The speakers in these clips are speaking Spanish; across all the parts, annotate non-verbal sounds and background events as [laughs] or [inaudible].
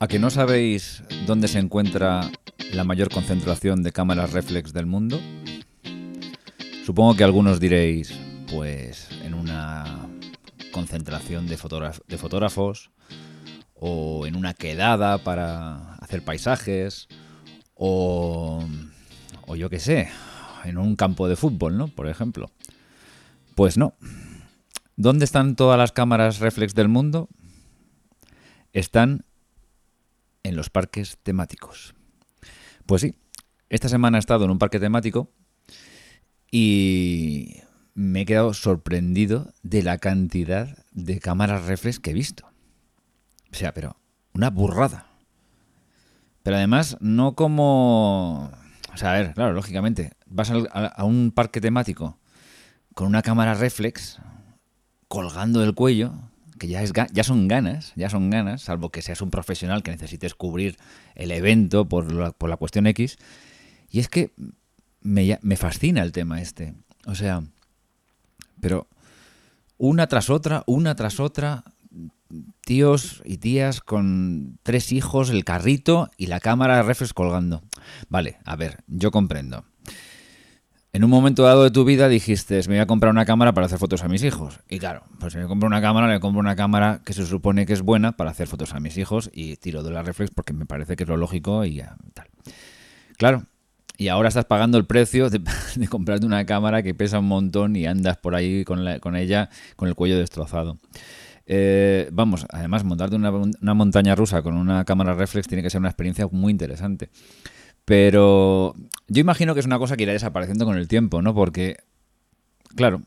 ¿A que no sabéis dónde se encuentra la mayor concentración de cámaras reflex del mundo? Supongo que algunos diréis, pues en una concentración de, fotógrafos o en una quedada para hacer paisajes o, o yo qué sé, en un campo de fútbol, ¿no? Por ejemplo. Pues no. ¿Dónde están todas las cámaras reflex del mundo? Están en los parques temáticos. Pues sí, esta semana he estado en un parque temático y me he quedado sorprendido de la cantidad de cámaras reflex que he visto. O sea, pero una burrada. Pero además, no como... O sea, a ver, claro, lógicamente, vas a, un parque temático con una cámara reflex colgando del cuello, que ya, es, ya son ganas, ya son ganas, salvo que seas un profesional que necesites cubrir el evento por la, por la cuestión X. Y es que me, me fascina el tema este. O sea, pero una tras otra, una tras otra, tíos y tías con tres hijos, el carrito y la cámara de reflex colgando. Vale, a ver, yo comprendo. En un momento dado de tu vida dijiste, me voy a comprar una cámara para hacer fotos a mis hijos. Y claro, pues si me compro una cámara, le compro una cámara que se supone que es buena para hacer fotos a mis hijos y tiro de la reflex porque me parece que es lo lógico y tal. Claro, y ahora estás pagando el precio [laughs] de, comprarte una cámara que pesa un montón y andas por ahí con, con ella con el cuello destrozado. Eh, vamos, además, montarte una, una montaña rusa con una cámara reflex tiene que ser una experiencia muy interesante. Pero yo imagino que es una cosa que irá desapareciendo con el tiempo, ¿no? Porque, claro,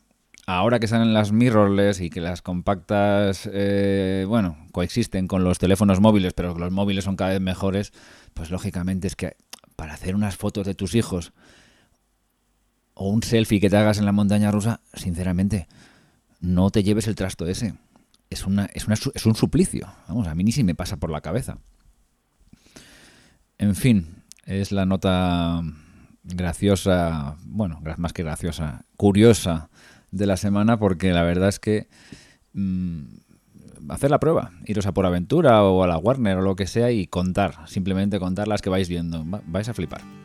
ahora que salen las mirrorless y que las compactas, eh, bueno, coexisten con los teléfonos móviles, pero los móviles son cada vez mejores, pues lógicamente es que para hacer unas fotos de tus hijos o un selfie que te hagas en la montaña rusa, sinceramente, no te lleves el trasto ese. Es, una, es, una, es un suplicio. Vamos, a mí ni si me pasa por la cabeza. En fin, es la nota graciosa, bueno, más que graciosa, curiosa de la semana porque la verdad es que mm, hacer la prueba, iros a por aventura o a la Warner o lo que sea y contar, simplemente contar las que vais viendo, vais a flipar.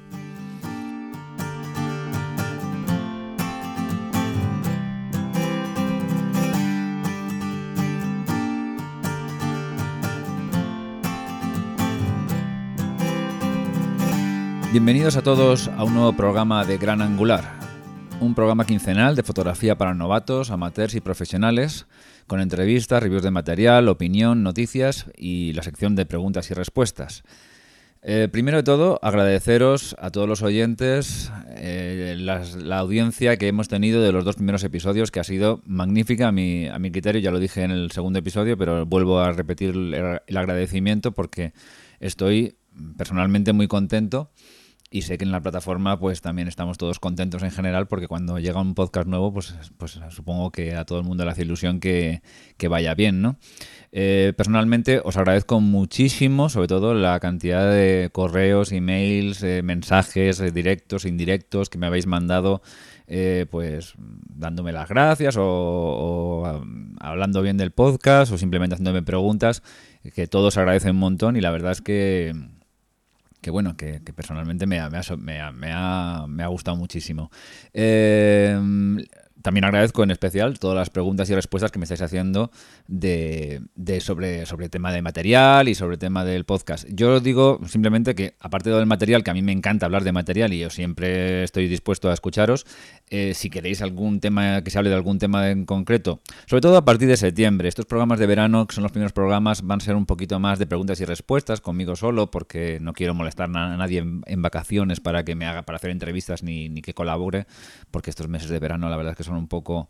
Bienvenidos a todos a un nuevo programa de Gran Angular, un programa quincenal de fotografía para novatos, amateurs y profesionales, con entrevistas, reviews de material, opinión, noticias y la sección de preguntas y respuestas. Eh, primero de todo, agradeceros a todos los oyentes eh, la audiencia que hemos tenido de los dos primeros episodios, que ha sido magnífica a mi, a mi criterio, ya lo dije en el segundo episodio, pero vuelvo a repetir el agradecimiento porque estoy personalmente muy contento y sé que en la plataforma pues también estamos todos contentos en general porque cuando llega un podcast nuevo pues, pues supongo que a todo el mundo le hace ilusión que, vaya bien, ¿no? Eh, personalmente os agradezco muchísimo, sobre todo la cantidad de correos, emails, eh, mensajes eh, directos, indirectos que me habéis mandado pues dándome las gracias o, hablando bien del podcast o simplemente haciéndome preguntas que todos agradecen un montón y la verdad es que que bueno, que, personalmente me ha, me, ha, gustado muchísimo. Eh, también agradezco en especial todas las preguntas y respuestas que me estáis haciendo de, sobre, sobre el tema de material y sobre el tema del podcast. Yo digo simplemente que, aparte del material, que a mí me encanta hablar de material y yo siempre estoy dispuesto a escucharos, eh, si queréis algún tema, que se hable de algún tema en concreto, sobre todo a partir de septiembre. Estos programas de verano, que son los primeros programas, van a ser un poquito más de preguntas y respuestas conmigo solo, porque no quiero molestar a nadie en, vacaciones para que me haga, para hacer entrevistas ni, ni que colabore, porque estos meses de verano la verdad es que son un poco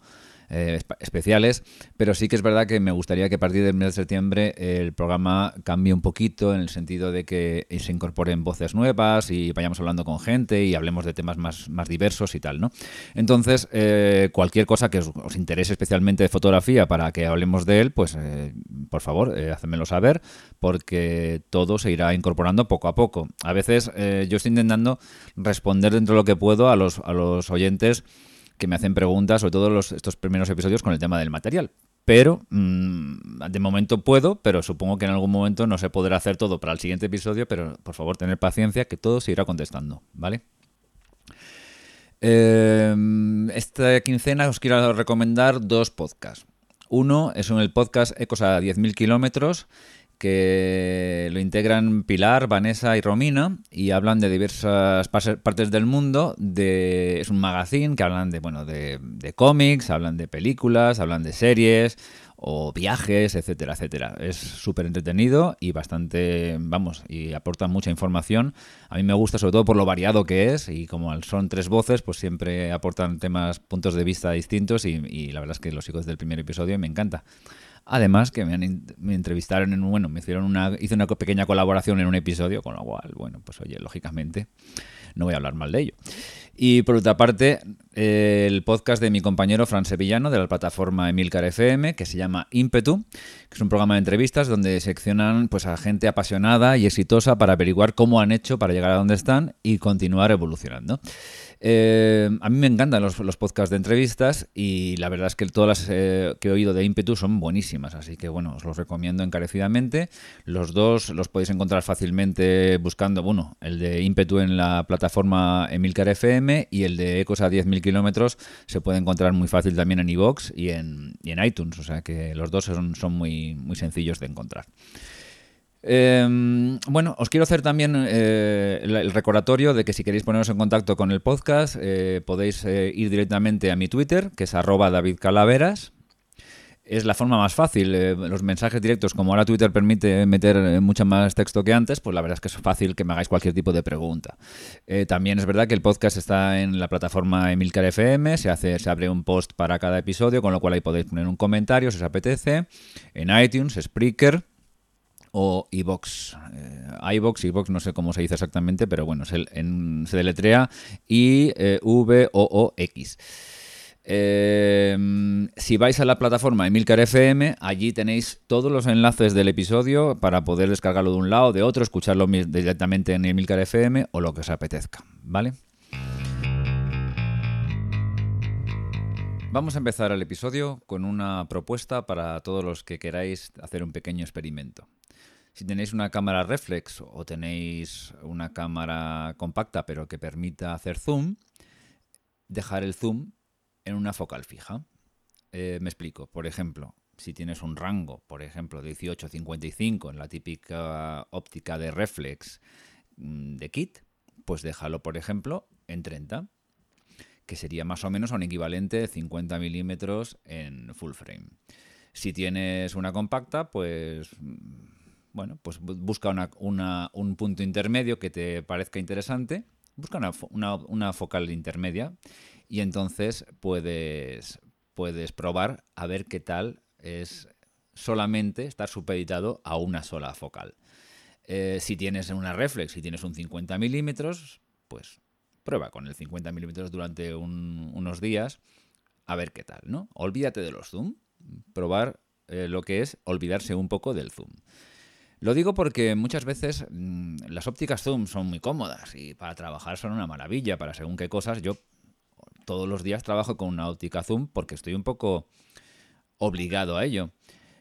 eh, especiales, pero sí que es verdad que me gustaría que a partir del mes de septiembre el programa cambie un poquito en el sentido de que se incorporen voces nuevas y vayamos hablando con gente y hablemos de temas más, más diversos y tal, ¿no? Entonces, eh, cualquier cosa que os, interese especialmente de fotografía para que hablemos de él, pues eh, por favor, eh, saber porque todo se irá incorporando poco a poco. A veces yo estoy intentando responder dentro de lo que puedo a los, a los oyentes que me hacen preguntas, sobre todo los, estos primeros episodios, con el tema del material. Pero mm, de momento puedo, pero supongo que en algún momento no se podrá hacer todo para el siguiente episodio, pero por favor, tener paciencia que todo se irá contestando, ¿vale? Em, esta quincena os quiero recomendar dos podcasts. Uno es el podcast Ecos a 10.000 kilómetros, que lo integran Pilar, Vanessa y Romina y hablan de diversas partes del mundo. De, es un magazine que hablan de, bueno, de, de cómics, hablan de películas, hablan de series o viajes, etcétera, etcétera. Es súper entretenido y bastante, vamos, y aporta mucha información. A mí me gusta sobre todo por lo variado que es y como son tres voces, pues siempre aportan temas, puntos de vista distintos y, y la verdad es que los hijos del primer episodio me encanta. Además que me, me entrevistaron en bueno, me hicieron una, hice una pequeña colaboración en un episodio, con lo cual, bueno, pues oye, lógicamente no voy a hablar mal de ello. Y por otra parte, el podcast de mi compañero Fran Sevillano de la plataforma Emilcar FM, que se llama Impetu, que es un programa de entrevistas donde seccionan pues, a gente apasionada y exitosa para averiguar cómo han hecho para llegar a donde están y continuar evolucionando. Eh, a mí me encantan los, podcasts de entrevistas y la verdad es que todas las eh, que he oído de Impetu son buenísimas, así que bueno, os los recomiendo encarecidamente. Los dos los podéis encontrar fácilmente buscando, bueno, el de Impetu en la plataforma Emilcar FM y el de Ecos a 10.000 kilómetros se puede encontrar muy fácil también en iVoox y en, y en iTunes, o sea que los dos son, son muy, muy sencillos de encontrar. Em, bueno, os quiero hacer también eh, el, recordatorio de que si queréis poneros en contacto con el podcast, eh, podéis eh, ir directamente a mi Twitter, que es arroba David Calaveras. Es la forma más fácil. los mensajes directos, como ahora Twitter permite meter mucho más texto que antes, pues la verdad es que es fácil que me hagáis cualquier tipo de pregunta. también es verdad que el podcast está en la plataforma Emilcar FM, se, hace, se abre un post para cada episodio, con lo cual ahí podéis poner un comentario si os apetece. En iTunes, Spreaker o iVox. Eh, iVox, iVox, no sé cómo se dice exactamente, pero bueno, se, se deletrea I-V-O-O-X. Eh, si vais a la plataforma Emilcar FM, allí tenéis todos los enlaces del episodio para poder descargarlo de un lado, de otro, escucharlo directamente en Emilcar FM o lo que os apetezca, ¿vale? Vamos a empezar el episodio con una propuesta para todos los que queráis hacer un pequeño experimento. Si tenéis una cámara reflex o tenéis una cámara compacta pero que permita hacer zoom, dejar el zoom en una focal fija. Eh, me explico. Por ejemplo, si tienes un rango, por ejemplo, de 18-55 en la típica óptica de reflex mm, de kit, pues déjalo, por ejemplo, en 30, que sería más o menos un equivalente de 50 milímetros en full frame. Si tienes una compacta, pues bueno, pues busca un punto intermedio que te parezca interesante, busca una, focal intermedia y entonces puedes, puedes probar a ver qué tal es solamente estar supeditado a una sola focal. Eh, si tienes una reflex, si tienes un 50 milímetros, pues prueba con el 50 milímetros durante unos días a ver qué tal, ¿no? Olvídate de los zoom, probar eh, lo que es olvidarse un poco del zoom. Lo digo porque muchas veces mm, las ópticas zoom son muy cómodas y para trabajar son una maravilla, para según qué cosas. Yo todos los días trabajo con una óptica zoom porque estoy un poco obligado a ello.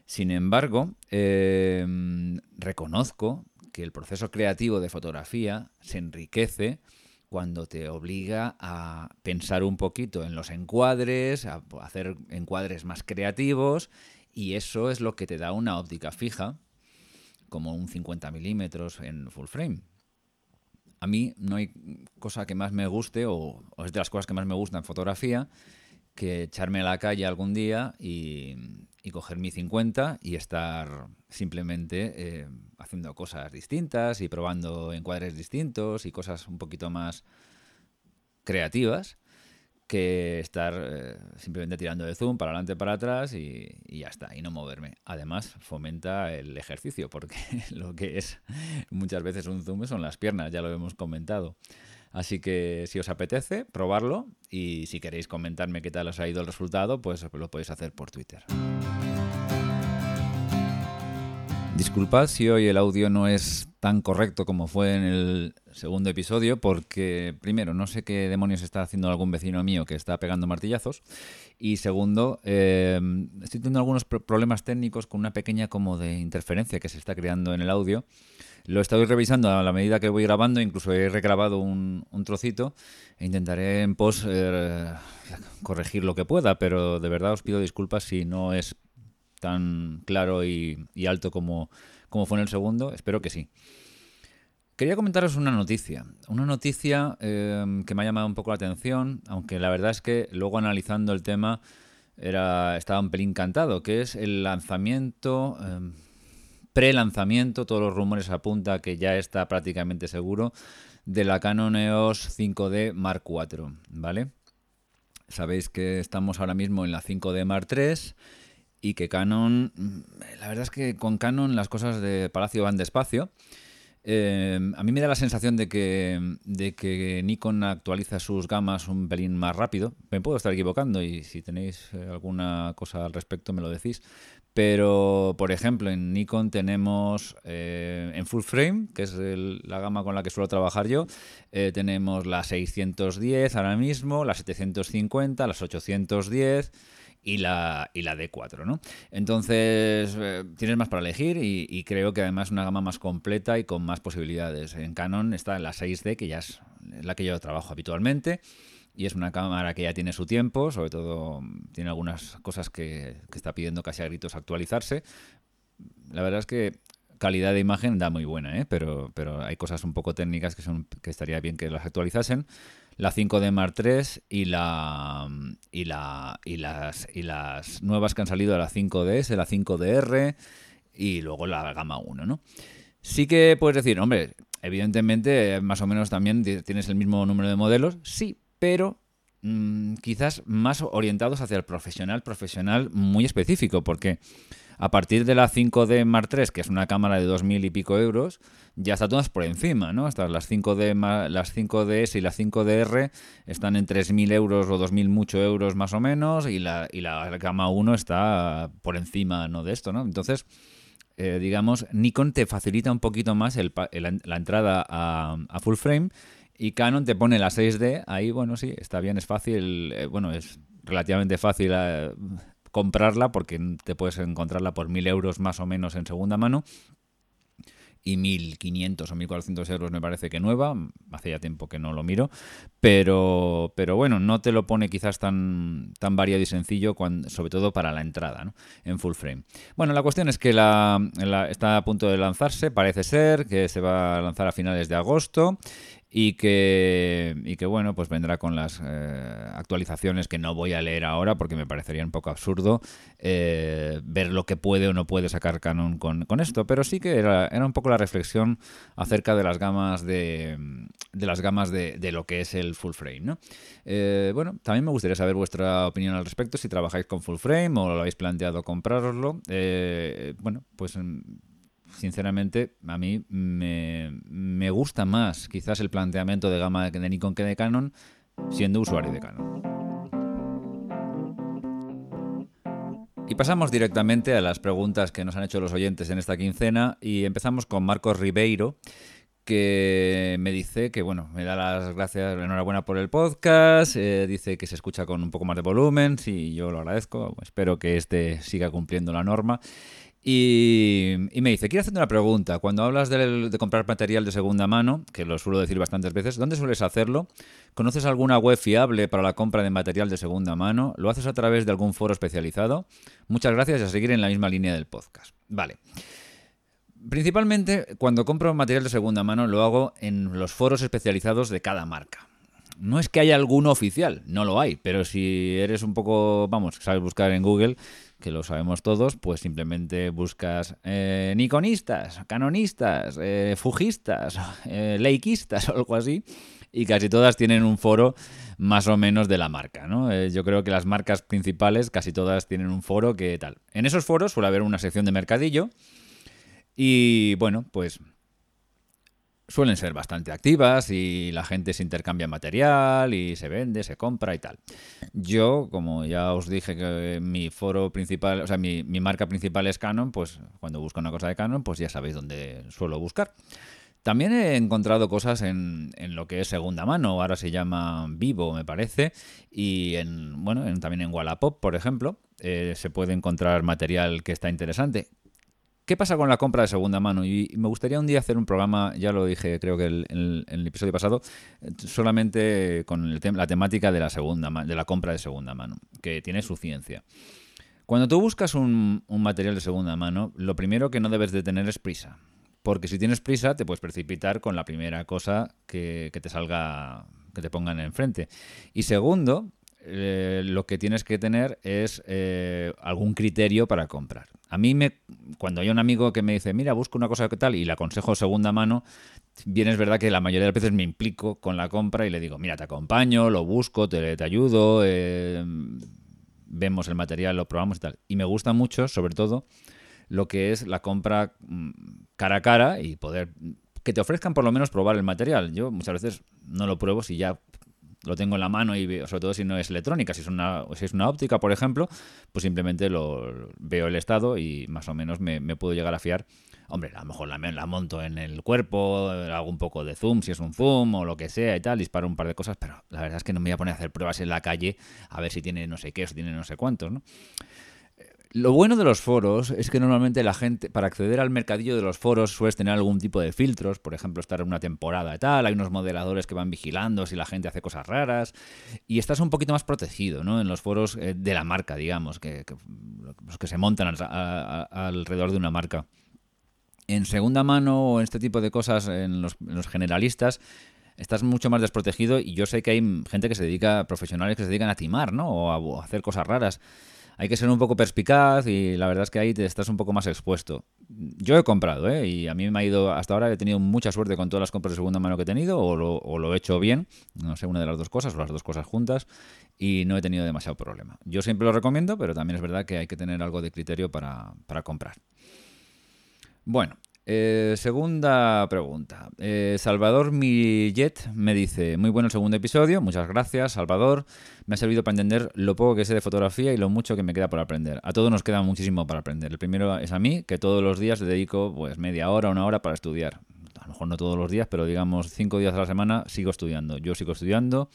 Sin embargo, em, reconozco que el proceso creativo de fotografía se enriquece cuando te obliga a pensar un poquito en los encuadres, a hacer encuadres más creativos, y eso es lo que te da una óptica fija como un 50 milímetros en full frame. A mí no hay cosa que más me guste, o, es de las cosas que más me gustan en fotografía, que echarme a la calle algún día y, coger mi 50 y estar simplemente eh, haciendo cosas distintas y probando encuadres distintos y cosas un poquito más creativas que estar eh, simplemente tirando de zoom para adelante, para atrás y, ya está, y no moverme. Además, fomenta el ejercicio, porque [laughs] lo que es muchas veces un zoom son las piernas, ya lo hemos comentado. Así que si os apetece, probarlo y si queréis comentarme qué tal os ha ido el resultado, pues lo podéis hacer por Twitter. Disculpad si hoy el audio no es tan correcto como fue en el segundo episodio, porque primero, no sé qué demonios está haciendo algún vecino mío que está pegando martillazos, y segundo, eh, estoy teniendo algunos problemas técnicos con una pequeña como de interferencia que se está creando en el audio. Lo estoy revisando a la medida que voy grabando, incluso he regrabado un, trocito e intentaré en post eh, corregir lo que pueda, pero de verdad os pido disculpas si no es tan claro y, alto como, como, fue en el segundo? Espero que sí. Quería comentaros una noticia, una noticia em, que me ha llamado un poco la atención, aunque la verdad es que luego analizando el tema era, estaba un pelín cantado, que es el lanzamiento, em, pre-lanzamiento, todos los rumores apuntan que ya está prácticamente seguro, de la Canon EOS 5D Mark IV, ¿vale? Sabéis que estamos ahora mismo en la 5D Mark III y que Canon, mm, la verdad es que con Canon las cosas de Palacio van despacio. Eh, a mí me da la sensación de que, de que Nikon actualiza sus gamas un pelín más rápido. Me puedo estar equivocando y si tenéis eh, alguna cosa al respecto me lo decís. Pero, por ejemplo, en Nikon tenemos eh, en full frame, que es la gama con la que suelo trabajar yo, tenemos la 610 ahora mismo, la 750, las 810 y la, y la D4, ¿no? Entonces, eh, tienes más para elegir y, creo que además una gama más completa y con más posibilidades. En Canon está la 6D, que ya es la que yo trabajo habitualmente y es una cámara que ya tiene su tiempo, sobre todo tiene algunas cosas que, está pidiendo casi a gritos actualizarse. La verdad es que calidad de imagen da muy buena, ¿eh? pero, pero hay cosas un poco técnicas que, son, que estaría bien que las actualizasen la 5D Mark III y la y la y las y las nuevas que han salido de la 5DS, la 5DR y luego la gama 1, ¿no? Sí que puedes decir, hombre, evidentemente más o menos también tienes el mismo número de modelos, sí, pero mm, quizás más orientados hacia el profesional, profesional muy específico, porque a partir de la 5D Mark III, que es una cámara de 2.000 y pico euros, ya está todas por encima, ¿no? Hasta las 5D, las 5DS y la 5DR están en 3.000 euros o 2.000 mucho euros más o menos, y la, y la gama 1 está por encima, ¿no? De esto, ¿no? Entonces... Eh, digamos, Nikon te facilita un poquito más la entrada a, full frame y Canon te pone la 6D, ahí bueno, sí, está bien, es fácil, eh, bueno, es relativamente fácil eh, comprarla porque te puedes encontrarla por 1.000 euros más o menos en segunda mano. Y 1.500 o 1.400 euros me parece que nueva, hace ya tiempo que no lo miro, pero, pero bueno, no te lo pone quizás tan, tan variado y sencillo, sobre todo para la entrada en full frame. Bueno, la cuestión es que la, está a punto de lanzarse, parece ser que se va a lanzar a finales de agosto y que, y que bueno, pues vendrá con las eh, actualizaciones que no voy a leer ahora porque me parecería un poco absurdo eh, ver lo que puede o no puede sacar Canon con, esto, pero sí que era, era, un poco la reflexión acerca de las gamas de, de las gamas de, de, lo que es el full frame, ¿no? Eh, bueno, también me gustaría saber vuestra opinión al respecto, si trabajáis con full frame o lo habéis planteado compraroslo. bueno, pues sinceramente, a mí me, gusta más quizás el planteamiento de gama de Nikon que de Canon, siendo usuario de Canon. Y pasamos directamente a las preguntas que nos han hecho los oyentes en esta quincena y empezamos con Marcos Ribeiro que me dice que, bueno, me da las gracias, enhorabuena por el podcast, eh, dice que se escucha con un poco más de volumen, sí, yo lo agradezco, espero que este siga cumpliendo la norma. Y, me dice, quiero hacerte una pregunta. Cuando hablas de, comprar material de segunda mano, que lo suelo decir bastantes veces, ¿dónde sueles hacerlo? ¿Conoces alguna web fiable para la compra de material de segunda mano? ¿Lo haces a través de algún foro especializado? Muchas gracias y a seguir en la misma línea del podcast. Vale. Principalmente, cuando compro material de segunda mano, lo hago en los foros especializados de cada marca. No es que haya alguno oficial, no lo hay, pero si eres un poco, vamos, sabes buscar en Google, que lo sabemos todos, pues simplemente buscas eh, Nikonistas, Canonistas, eh, Fujistas, [laughs] eh, o algo así, y casi todas tienen un foro más o menos de la marca, ¿no? Eh, yo creo que las marcas principales casi todas tienen un foro que tal. En esos foros suele haber una sección de mercadillo y bueno, pues suelen ser bastante activas y la gente se intercambia material y se vende, se compra y tal. Yo, como ya os dije que mi foro principal, o sea, mi, marca principal es Canon, pues cuando busco una cosa de Canon, pues ya sabéis dónde suelo buscar. También he encontrado cosas en, lo que es segunda mano, ahora se llama Vivo, me parece, y en, bueno, también en Wallapop, por ejemplo, eh, se puede encontrar material que está interesante. ¿Qué pasa con la compra de segunda mano? Y me gustaría un día hacer un programa, ya lo dije creo que en el, episodio pasado, solamente con la temática de la, segunda, de la compra de segunda mano, que tiene su ciencia. Cuando tú buscas un, material de segunda mano, lo primero que no debes de tener es prisa. Porque si tienes prisa, te puedes precipitar con la primera cosa que, te salga, que te pongan enfrente. Y segundo, eh, lo que tienes que tener es eh, algún criterio para comprar. A mí, me, cuando hay un amigo que me dice, mira, busco una cosa que tal y le aconsejo segunda mano, bien es verdad que la mayoría de las veces me implico con la compra y le digo, mira, te acompaño, lo busco, te, te ayudo, eh, vemos el material, lo probamos y tal. Y me gusta mucho, sobre todo, lo que es la compra mm, cara a cara y poder que te ofrezcan por lo menos probar el material. Yo muchas veces no lo pruebo si ya lo tengo en la mano y sobre todo si no es electrónica, si es una, si es una óptica, por ejemplo, pues simplemente lo veo el estado y más o menos me, puedo llegar a fiar. Hombre, a lo mejor la, la, monto en el cuerpo, hago un poco de zoom, si es un zoom o lo que sea y tal, disparo un par de cosas, pero la verdad es que no me voy a poner a hacer pruebas en la calle a ver si tiene no sé qué o si tiene no sé cuántos, ¿no? Lo bueno de los foros es que normalmente la gente, para acceder al mercadillo de los foros, sueles tener algún tipo de filtros, por ejemplo, estar en una temporada y tal, hay unos moderadores que van vigilando si la gente hace cosas raras, y estás un poquito más protegido, ¿no? En los foros eh, de la marca, digamos, que, los que se montan alrededor de una marca. En segunda mano o en este tipo de cosas, en los, generalistas, estás mucho más desprotegido y yo sé que hay gente que se dedica, profesionales que se dedican a timar, ¿no? O a hacer cosas raras hay que ser un poco perspicaz y la verdad es que ahí te estás un poco más expuesto. Yo he comprado, ¿eh? Y a mí me ha ido, hasta ahora he tenido mucha suerte con todas las compras de segunda mano que he tenido, o lo, he hecho bien, no sé, una de las dos cosas, o las dos cosas juntas, y no he tenido demasiado problema. Yo siempre lo recomiendo, pero también es verdad que hay que tener algo de criterio para, para comprar. Bueno, eh, segunda pregunta. Eh, Salvador Millet me dice, muy bueno el segundo episodio, muchas gracias Salvador, me ha servido para entender lo poco que sé de fotografía y lo mucho que me queda por aprender. A todos nos queda muchísimo para aprender. El primero es a mí, que todos los días le dedico pues media hora, una hora para estudiar. A lo mejor no todos los días, pero digamos cinco días a la semana sigo estudiando. Yo sigo estudiando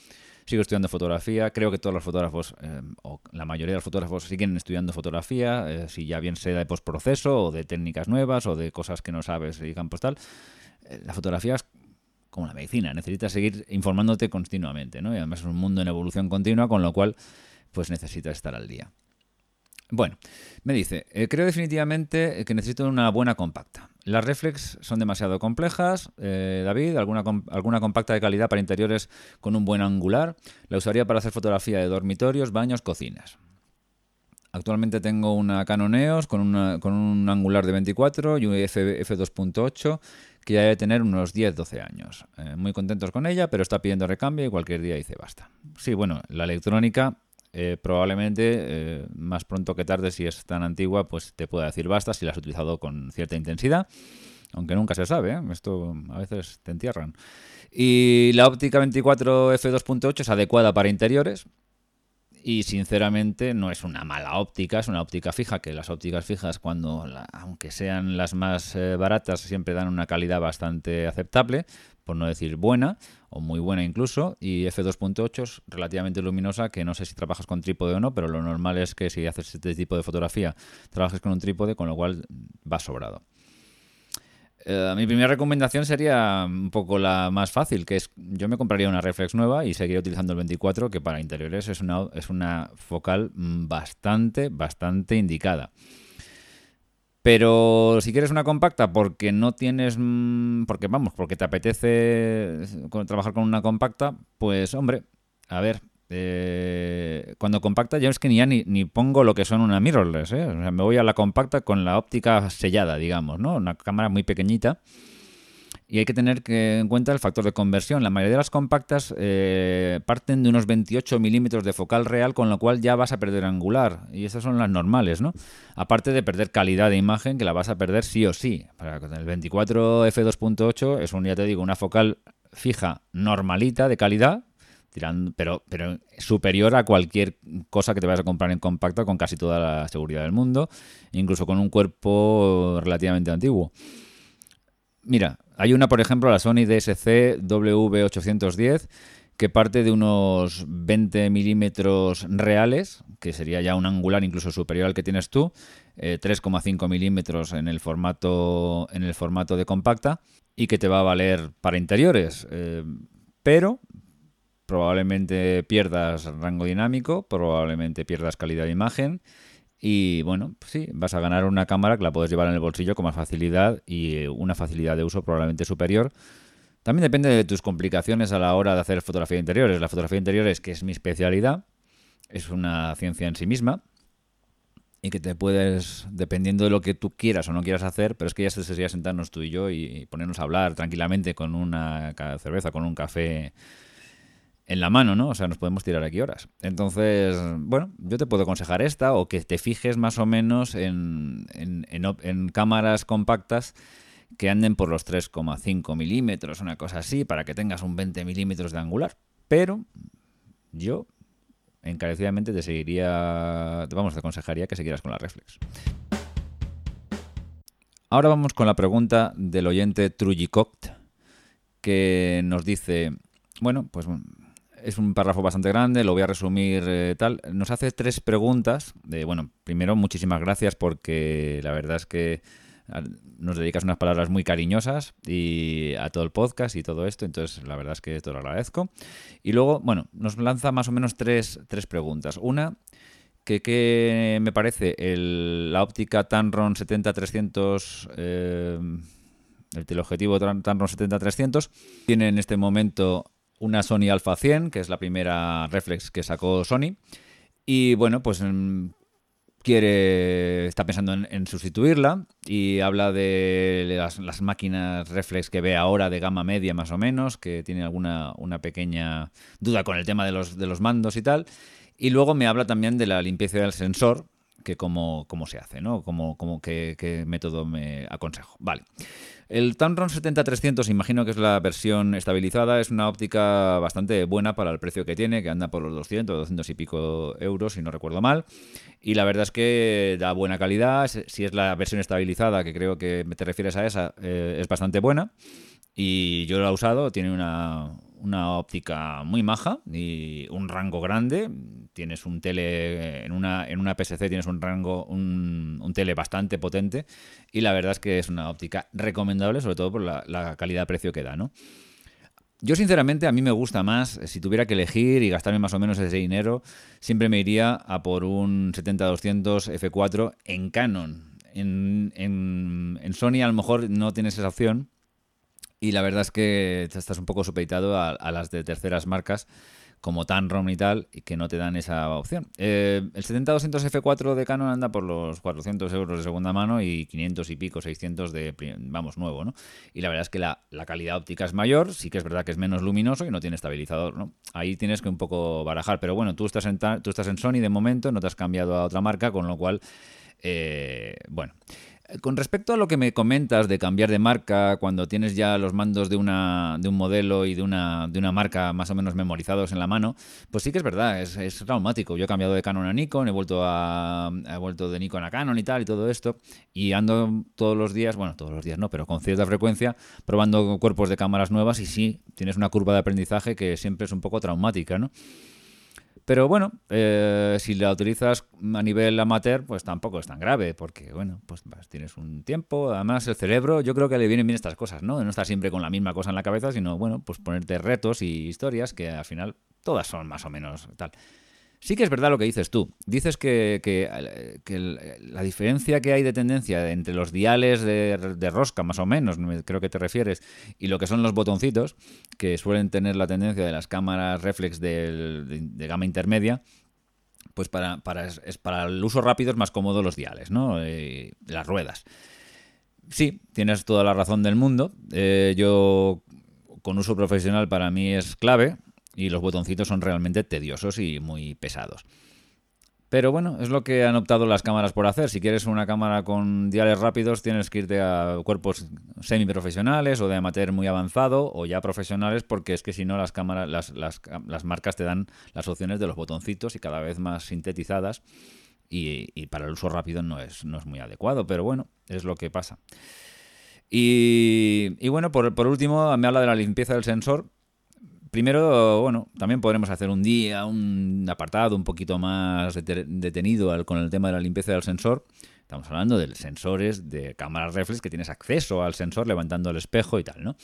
sigo estudiando fotografía. Creo que todos los fotógrafos, eh, o la mayoría de los fotógrafos, siguen estudiando fotografía, eh, si ya bien sea de postproceso o de técnicas nuevas o de cosas que no sabes y pues tal. Eh, la fotografía es como la medicina, necesitas seguir informándote continuamente, ¿no? Y además es un mundo en evolución continua, con lo cual, pues necesitas estar al día. Bueno, me dice, creo definitivamente que necesito una buena compacta. Las reflex son demasiado complejas. Eh, David, ¿alguna, ¿alguna compacta de calidad para interiores con un buen angular? La usaría para hacer fotografía de dormitorios, baños, cocinas. Actualmente tengo una Canon EOS con, un angular de 24 y un F2.8 que ya debe tener unos 10-12 años. Eh, muy contentos con ella, pero está pidiendo recambio y cualquier día dice basta. Sí, bueno, la electrónica eh, probablemente eh, más pronto que tarde, si es tan antigua, pues te pueda decir basta si la has utilizado con cierta intensidad. Aunque nunca se sabe, ¿eh? esto a veces te entierran. Y la óptica 24 f2.8 es adecuada para interiores, y sinceramente no es una mala óptica, es una óptica fija, que las ópticas fijas cuando, aunque sean las más baratas, siempre dan una calidad bastante aceptable, por no decir buena, o muy buena incluso, y f2.8 es relativamente luminosa, que no sé si trabajas con trípode o no, pero lo normal es que si haces este tipo de fotografía trabajes con un trípode, con lo cual va sobrado. Eh, mi primera recomendación sería un poco la más fácil, que es yo me compraría una reflex nueva y seguiría utilizando el 24, que para interiores es una, es una focal bastante, bastante indicada. Pero si quieres una compacta porque no tienes, mm, porque vamos, porque te apetece trabajar con una compacta, pues hombre, a ver, eh, cuando compacta ya es que ni ya ni, pongo lo que son una mirrorless, ¿eh? o sea, me voy a la compacta con la óptica sellada, digamos, ¿no? Una cámara muy pequeñita Y hay que tener en cuenta el factor de conversión. La mayoría de las compactas eh, parten de unos 28 milímetros de focal real, con lo cual ya vas a perder angular. Y esas son las normales, ¿no? Aparte de perder calidad de imagen, que la vas a perder sí o sí. El 24 f2.8 es un, ya te digo, una focal fija normalita de calidad, tirando, pero, pero superior a cualquier cosa que te vayas a comprar en compacta con casi toda la seguridad del mundo, incluso con un cuerpo relativamente antiguo. Mira, hay una, por ejemplo, la Sony DSC W810, que parte de unos 20 milímetros reales, que sería ya un angular incluso superior al que tienes tú, 3,5 eh, milímetros en el formato en el formato de compacta y que te va a valer para interiores, eh, pero probablemente pierdas rango dinámico, probablemente pierdas calidad de imagen y bueno, sí, vas a ganar una cámara que la puedes llevar en el bolsillo con más facilidad y eh, una facilidad de uso probablemente superior. También depende de tus complicaciones a la hora de hacer fotografía de interiores. La fotografía de interiores, que es mi especialidad, es una ciencia en sí misma y que te puedes, dependiendo de lo que tú quieras o no quieras hacer, pero es que ya se sería sentarnos tú y yo y ponernos a hablar tranquilamente con una cerveza, con un café en la mano, ¿no? O sea, nos podemos tirar aquí horas. Entonces, bueno, yo te puedo aconsejar esta o que te fijes más o menos en, en, cámaras compactas que anden por los 3,5 milímetros, una cosa así, para que tengas un 20 milímetros de angular. Pero yo encarecidamente te seguiría, vamos, te aconsejaría que siguieras con la reflex. Ahora vamos con la pregunta del oyente Trujicoct, que nos dice, bueno, pues es un párrafo bastante grande, lo voy a resumir eh, tal. Nos hace tres preguntas. De, bueno, primero, muchísimas gracias porque la verdad es que ah, nos dedicas unas palabras muy cariñosas y a todo el podcast y todo esto, entonces la verdad es que te lo agradezco. Y luego, bueno, nos lanza más o menos tres, tres preguntas. Una, que, me parece la óptica Tamron 70-300... Eh, el teleobjetivo Tamron 70-300 tiene en este momento una Sony Alpha 100, que es la primera reflex que sacó Sony. Y bueno, pues mm, quiere está pensando en, sustituirla y habla de las, máquinas reflex que ve ahora de gama media más o menos, que tiene alguna una pequeña duda con el tema de los, de los mandos y tal. Y luego me habla también de la limpieza del sensor, que cómo, cómo se hace, ¿no? Como, como qué, qué método me aconsejo. Vale. El Tamron 70-300, imagino que es la versión estabilizada, es una óptica bastante buena para el precio que tiene, que anda por los 200, 200 y pico euros, si no recuerdo mal. Y la verdad es que da buena calidad. Si es la versión estabilizada, que creo que te refieres a esa, eh, es bastante buena. Y yo lo he usado, tiene una, una óptica muy maja y un rango grande. Tienes un tele en una, en una PSC tienes un rango, un, un tele bastante potente y la verdad es que es una óptica recomendable, sobre todo por la, calidad-precio que da, ¿no? Yo sinceramente a mí me gusta más, si tuviera que elegir y gastarme más o menos ese dinero, siempre me iría a por un 70-200 F4 en Canon. En, en, en Sony a lo mejor no tienes esa opción, y la verdad es que estás un poco supeditado a, las de terceras marcas como Tamron y tal, y que no te dan esa opción. Eh, el 70-200 F4 de Canon anda por los 400 euros de segunda mano y 500 y pico, 600 de, vamos, nuevo, ¿no? Y la verdad es que la, calidad óptica es mayor, sí que es verdad que es menos luminoso y no tiene estabilizador, ¿no? Ahí tienes que un poco barajar, pero bueno, tú estás en, tú estás en Sony de momento, no te has cambiado a otra marca, con lo cual, eh, bueno... Con respecto a lo que me comentas de cambiar de marca cuando tienes ya los mandos de, una, de un modelo y de una, de una marca más o menos memorizados en la mano, pues sí que es verdad, es, traumático. Yo he cambiado de Canon a Nikon, he vuelto, a, vuelto de Nikon a Canon y tal y todo esto, y ando todos los días, bueno, todos los días no, pero con cierta frecuencia, probando cuerpos de cámaras nuevas y sí, tienes una curva de aprendizaje que siempre es un poco traumática, ¿no? Pero bueno, eh, si la utilizas a nivel amateur, pues tampoco es tan grave, porque bueno, pues tienes un tiempo. Además, el cerebro, yo creo que le vienen bien estas cosas, ¿no? No estar siempre con la misma cosa en la cabeza, sino bueno, pues ponerte retos y historias que al final todas son más o menos tal. Sí que es verdad lo que dices tú. Dices que, la diferencia que hay de tendencia entre los diales de, rosca, más o menos, creo que te refieres, y lo que son los botoncitos, que suelen tener la tendencia de las cámaras reflex de, gama intermedia, pues para, para, es, para el uso rápido es más cómodo los diales, ¿no? Eh, las ruedas. Sí, tienes toda la razón del mundo. Eh, yo, con uso profesional, para mí es clave y los botoncitos son realmente tediosos y muy pesados. Pero bueno, es lo que han optado las cámaras por hacer. Si quieres una cámara con diales rápidos, tienes que irte a cuerpos semiprofesionales o de amateur muy avanzado o ya profesionales, porque es que si no las cámaras, las, las, marcas te dan las opciones de los botoncitos y cada vez más sintetizadas. Y, para el uso rápido no es, no es muy adecuado, pero bueno, es lo que pasa. Y, y bueno, por, por último, me habla de la limpieza del sensor primero, bueno, también podremos hacer un día, un apartado un poquito más detenido con el tema de la limpieza del sensor. Estamos hablando de sensores de cámaras reflex que tienes acceso al sensor levantando el espejo y tal, ¿no?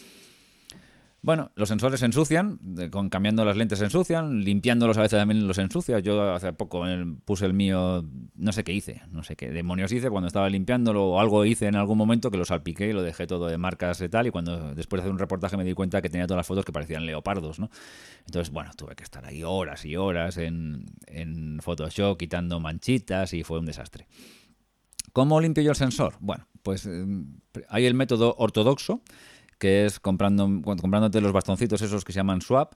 Bueno, los sensores se ensucian, con cambiando las lentes se ensucian, limpiándolos a veces también los ensucia. Yo hace poco puse el mío, no sé qué hice, no sé qué demonios hice cuando estaba limpiándolo o algo hice en algún momento que lo salpiqué y lo dejé todo de marcas y tal. Y cuando después de hacer un reportaje me di cuenta que tenía todas las fotos que parecían leopardos, ¿no? Entonces, bueno, tuve que estar ahí horas y horas en, en Photoshop quitando manchitas y fue un desastre. ¿Cómo limpio yo el sensor? Bueno, pues eh, hay el método ortodoxo que es comprando, comprándote los bastoncitos esos que se llaman swap.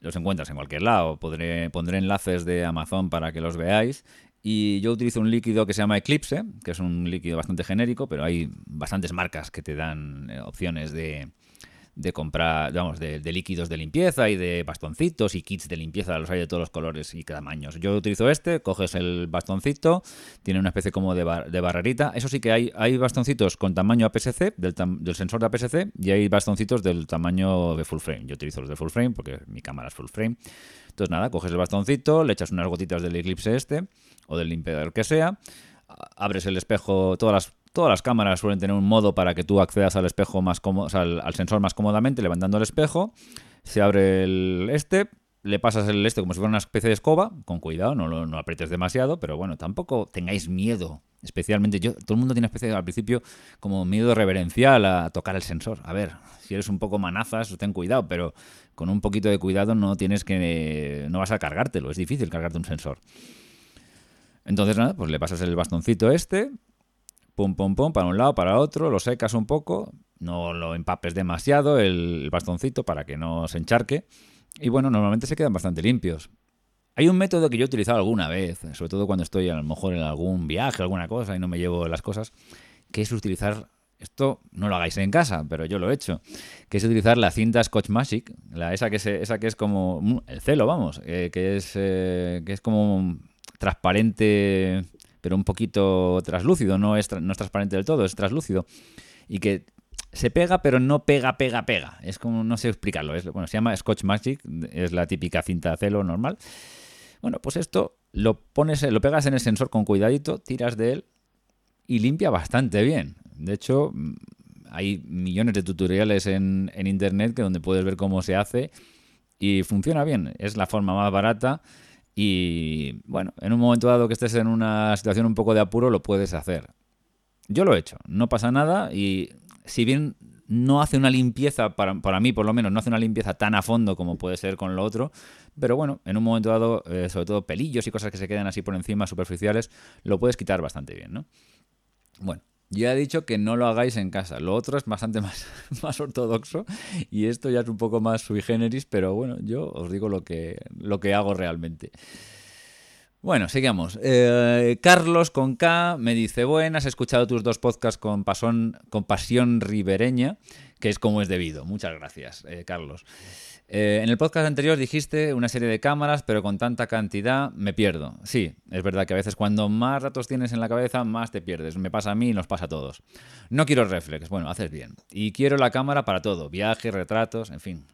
Los encuentras en cualquier lado. Pondré enlaces de Amazon para que los veáis. Y yo utilizo un líquido que se llama Eclipse, que es un líquido bastante genérico, pero hay bastantes marcas que te dan eh, opciones de, de comprar, vamos, de, líquidos de limpieza y de bastoncitos y kits de limpieza, los hay de todos los colores y tamaños. Yo utilizo este, coges el bastoncito, tiene una especie como de, de barrerita. Eso sí que hay, hay bastoncitos con tamaño APS-C, del, del, sensor de APS-C, y hay bastoncitos del tamaño de full frame. Yo utilizo los de full frame porque mi cámara es full frame. Entonces nada, coges el bastoncito, le echas unas gotitas del eclipse este, o del limpiador que sea, abres el espejo, todas las Todas las cámaras suelen tener un modo para que tú accedas al espejo más cómodo, al, sensor más cómodamente, levantando el espejo. Se abre el este, le pasas el este como si fuera una especie de escoba, con cuidado, no lo aprietes demasiado, pero bueno, tampoco tengáis miedo. Especialmente yo, todo el mundo tiene especie al principio como miedo reverencial a tocar el sensor. A ver, si eres un poco manazas, ten cuidado, pero con un poquito de cuidado no tienes que no vas a cargártelo, es difícil cargarte un sensor. Entonces nada, pues le pasas el bastoncito este, pum, pum, pum, para un lado, para otro, lo secas un poco, no lo empapes demasiado el, bastoncito para que no se encharque. Y bueno, normalmente se quedan bastante limpios. Hay un método que yo he utilizado alguna vez, sobre todo cuando estoy a lo mejor en algún viaje, alguna cosa, y no me llevo las cosas, que es utilizar, esto no lo hagáis en casa, pero yo lo he hecho, que es utilizar la cinta Scotch Magic, la, esa, que esa que es como el celo, vamos, eh, que, es, eh, que es como transparente pero un poquito traslúcido, no es, no es transparente del todo, es traslúcido. Y que se pega, pero no pega, pega, pega. Es como, no sé explicarlo. Es, bueno, se llama Scotch Magic, es la típica cinta celo normal. Bueno, pues esto lo pones, lo pegas en el sensor con cuidadito, tiras de él y limpia bastante bien. De hecho, mm, hay millones de tutoriales en, en internet que donde puedes ver cómo se hace y funciona bien. Es la forma más barata y bueno, en un momento dado que estés en una situación un poco de apuro, lo puedes hacer. Yo lo he hecho, no pasa nada y si bien no hace una limpieza, para, mí por lo menos, no hace una limpieza tan a fondo como puede ser con lo otro, pero bueno, en un momento dado, eh, sobre todo pelillos y cosas que se quedan así por encima, superficiales, lo puedes quitar bastante bien, ¿no? Bueno, ya he dicho que no lo hagáis en casa. Lo otro es bastante [laughs] más, más ortodoxo y esto ya es un poco más sui generis, pero bueno, yo os digo lo que, lo que hago realmente. Bueno, sigamos. Eh, Carlos con K me dice, buenas, he escuchado tus dos podcasts con, con pasión ribereña, que es como es debido. Muchas gracias, eh, Carlos. Eh, en el podcast anterior dijiste una serie de cámaras, pero con tanta cantidad me pierdo. Sí, es verdad que a veces cuando más datos tienes en la cabeza, más te pierdes. Me pasa a mí y nos pasa a todos. No quiero reflex, bueno, haces bien. Y quiero la cámara para todo, viajes, retratos, en fin,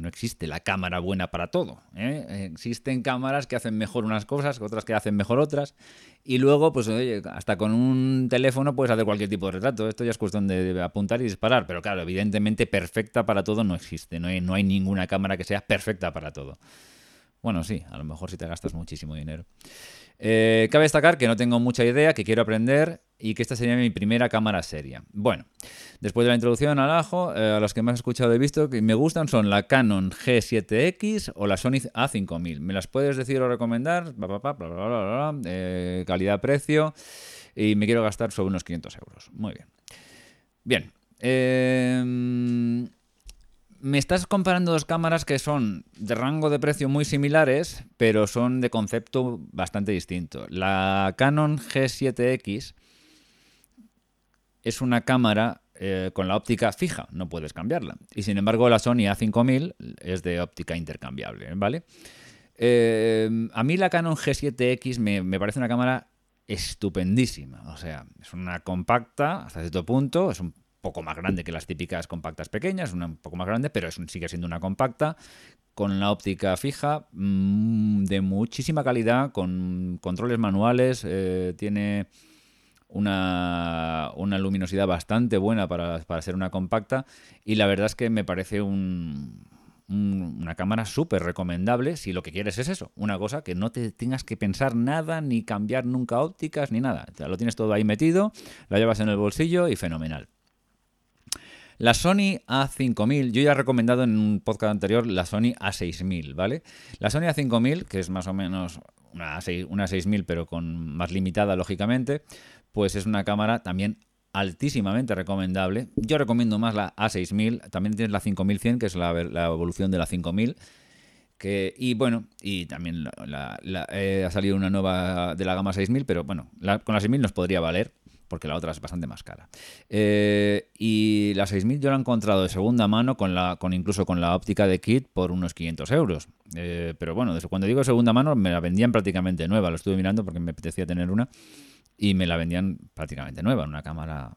no existe la cámara buena para todo. ¿eh? Existen cámaras que hacen mejor unas cosas, otras que hacen mejor otras. Y luego, pues oye, hasta con un teléfono puedes hacer cualquier tipo de retrato. Esto ya es cuestión de apuntar y disparar. Pero claro, evidentemente perfecta para todo no existe. No hay, no hay ninguna cámara que sea perfecta para todo. Bueno, sí, a lo mejor si te gastas muchísimo dinero. Eh, cabe destacar que no tengo mucha idea, que quiero aprender y que esta sería mi primera cámara seria. Bueno, después de la introducción al ajo, eh, a las que más he escuchado y visto que me gustan son la Canon G7X o la Sony A5000. ¿Me las puedes decir o recomendar? Eh, calidad-precio y me quiero gastar sobre unos 500 euros. Muy bien. Bien. Em, me estás comparando dos cámaras que son de rango de precio muy similares, pero son de concepto bastante distinto. La Canon G7X es una cámara eh, con la óptica fija, no puedes cambiarla. Y sin embargo, la Sony A5000 es de óptica intercambiable, ¿vale? Eh, a mí la Canon G7X me, parece una cámara estupendísima. O sea, es una compacta hasta cierto punto, es un poco más grande que las típicas compactas pequeñas, un poco más grande, pero sigue siendo una compacta con la óptica fija mm, de muchísima calidad, con controles manuales, eh, tiene una, luminosidad bastante buena para, para, ser una compacta y la verdad es que me parece un, una cámara súper recomendable si lo que quieres es eso, una cosa que no te tengas que pensar nada, ni cambiar nunca ópticas, ni nada. lo tienes todo ahí metido, la llevas en el bolsillo y fenomenal. La Sony A5000, yo ya he recomendado en un podcast anterior la Sony A6000, ¿vale? La Sony A5000, que es más o menos una, una 6000 pero con más limitada lógicamente, pues es una cámara también altísimamente recomendable. Yo recomiendo más la A6000, también tienes la 5100, que es la, evolución de la 5000. Que, y bueno, y también eh, ha salido una nueva de la gama 6000, pero bueno, con la 6000 nos podría valer, porque la otra es bastante más cara. Eh, y la 6000 yo la he encontrado de segunda mano, con la, con incluso con la óptica de kit, por unos 500 euros. Eh, pero bueno, desde cuando digo segunda mano, me la vendían prácticamente nueva, lo estuve mirando porque me apetecía tener una y me la vendían prácticamente nueva, una cámara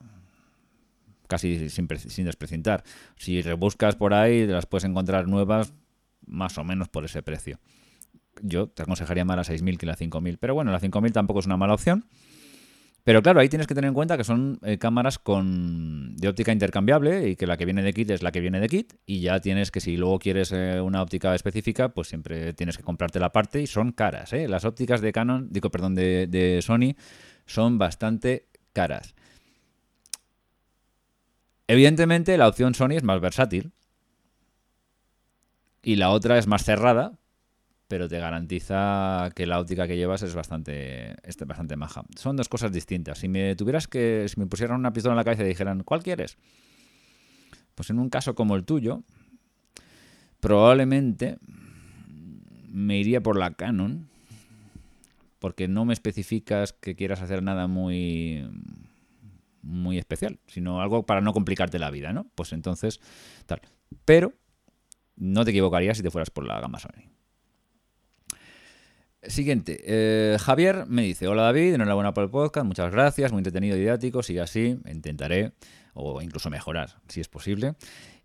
casi sin, sin desprecintar. Si rebuscas por ahí, las puedes encontrar nuevas más o menos por ese precio. Yo te aconsejaría más la 6.000 que la 5.000, pero bueno, la 5.000 tampoco es una mala opción. Pero claro, ahí tienes que tener en cuenta que son eh, cámaras con de óptica intercambiable y que la que viene de kit es la que viene de kit y ya tienes que si luego quieres eh, una óptica específica, pues siempre tienes que comprarte la parte y son caras. ¿eh? Las ópticas de Canon, digo, perdón, de, de Sony son bastante caras. Evidentemente la opción Sony es más versátil y la otra es más cerrada, pero te garantiza que la óptica que llevas es bastante, bastante maja. Son dos cosas distintas. Si me tuvieras que, si me pusieran una pistola en la cabeza y dijeran, ¿cuál quieres? Pues en un caso como el tuyo, probablemente me iría por la Canon, porque no me especificas que quieras hacer nada muy muy especial, sino algo para no complicarte la vida, ¿no? Pues entonces, tal. Pero no te equivocarías si te fueras por la gama Sony. Siguiente, eh, Javier me dice, hola David, enhorabuena por el podcast, muchas gracias, muy entretenido didáctico, sigue así, intentaré, o incluso mejorar, si es posible.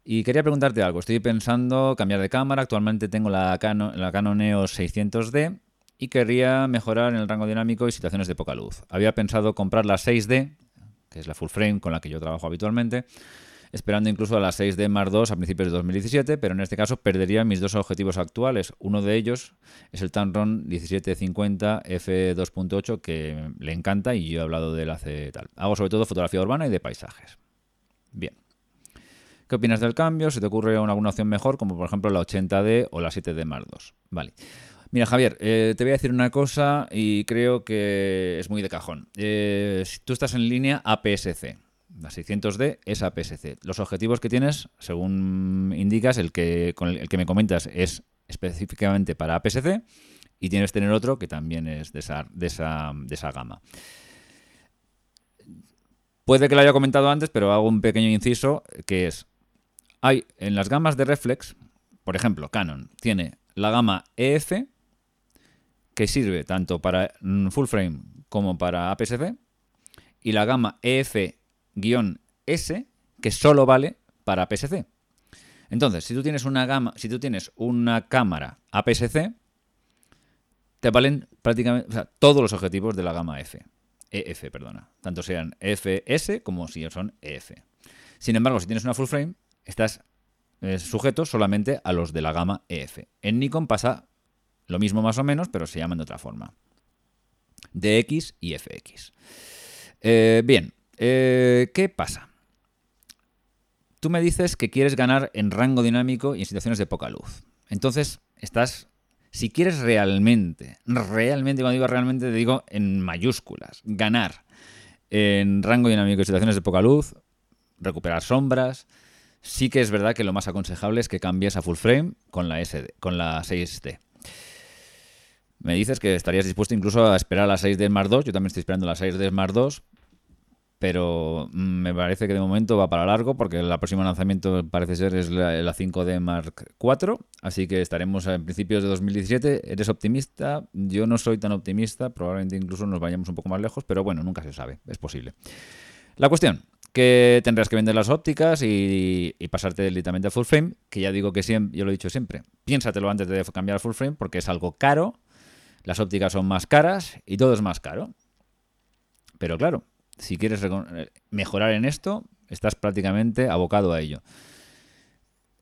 Y quería preguntarte algo, estoy pensando cambiar de cámara, actualmente tengo la Canon, la Canon EOS 600D y querría mejorar en el rango dinámico y situaciones de poca luz. Había pensado comprar la 6D, que es la full frame con la que yo trabajo habitualmente, esperando incluso a la 6D Mark II a principios de 2017, pero en este caso perdería mis dos objetivos actuales. Uno de ellos es el Tamron 1750 f2.8 que le encanta y yo he hablado de él hace tal. Hago sobre todo fotografía urbana y de paisajes. Bien. ¿Qué opinas del cambio? ¿Se te ocurre alguna opción mejor, como por ejemplo la 80D o la 7D Mark II? Vale. Mira, Javier, eh, te voy a decir una cosa y creo que es muy de cajón. Eh, tú estás en línea APS-C. La 600D es APS-C. Los objetivos que tienes, según indicas, el que, el, que me comentas es específicamente para APS-C y tienes que tener otro que también es de esa, de esa, de esa gama. Puede que lo haya comentado antes, pero hago un pequeño inciso que es, hay en las gamas de reflex, por ejemplo, Canon tiene la gama EF, que sirve tanto para mm, full frame como para APS-C, y la gama EF-S, que solo vale para APS-C. Entonces, si tú tienes una gama, si tú tienes una cámara APS-C, te valen prácticamente todos los objetivos de la gama F. EF, perdona. Tanto sean FS como si son EF. Sin embargo, si tienes una full frame, estás eh, sujeto solamente a los de la gama EF. En Nikon pasa lo mismo más o menos, pero se llaman de otra forma. DX y FX. Eh, bien, eh, ¿qué pasa? Tú me dices que quieres ganar en rango dinámico y en situaciones de poca luz. Entonces, estás, si quieres realmente, realmente, cuando digo realmente, te digo en mayúsculas, ganar en rango dinámico y situaciones de poca luz, recuperar sombras. Sí que es verdad que lo más aconsejable es que cambies a full frame con la, SD, con la 6D. Me dices que estarías dispuesto incluso a esperar a la 6D Mark II. Yo también estoy esperando la 6D Mark II. Pero mm, me parece que de momento va para largo porque el próximo lanzamiento parece ser es la, 5D Mark IV. Así que estaremos en principios de 2017. ¿Eres optimista? Yo no soy tan optimista. Probablemente incluso nos vayamos un poco más lejos. Pero bueno, nunca se sabe. Es posible. La cuestión, que tendrás que vender las ópticas y, pasarte directamente a full frame, que ya digo que siempre, yo lo he dicho siempre, piénsatelo antes de cambiar a full frame porque es algo caro, las ópticas son más caras y todo es más caro. Pero claro, si quieres eh, mejorar en esto, estás prácticamente abocado a ello.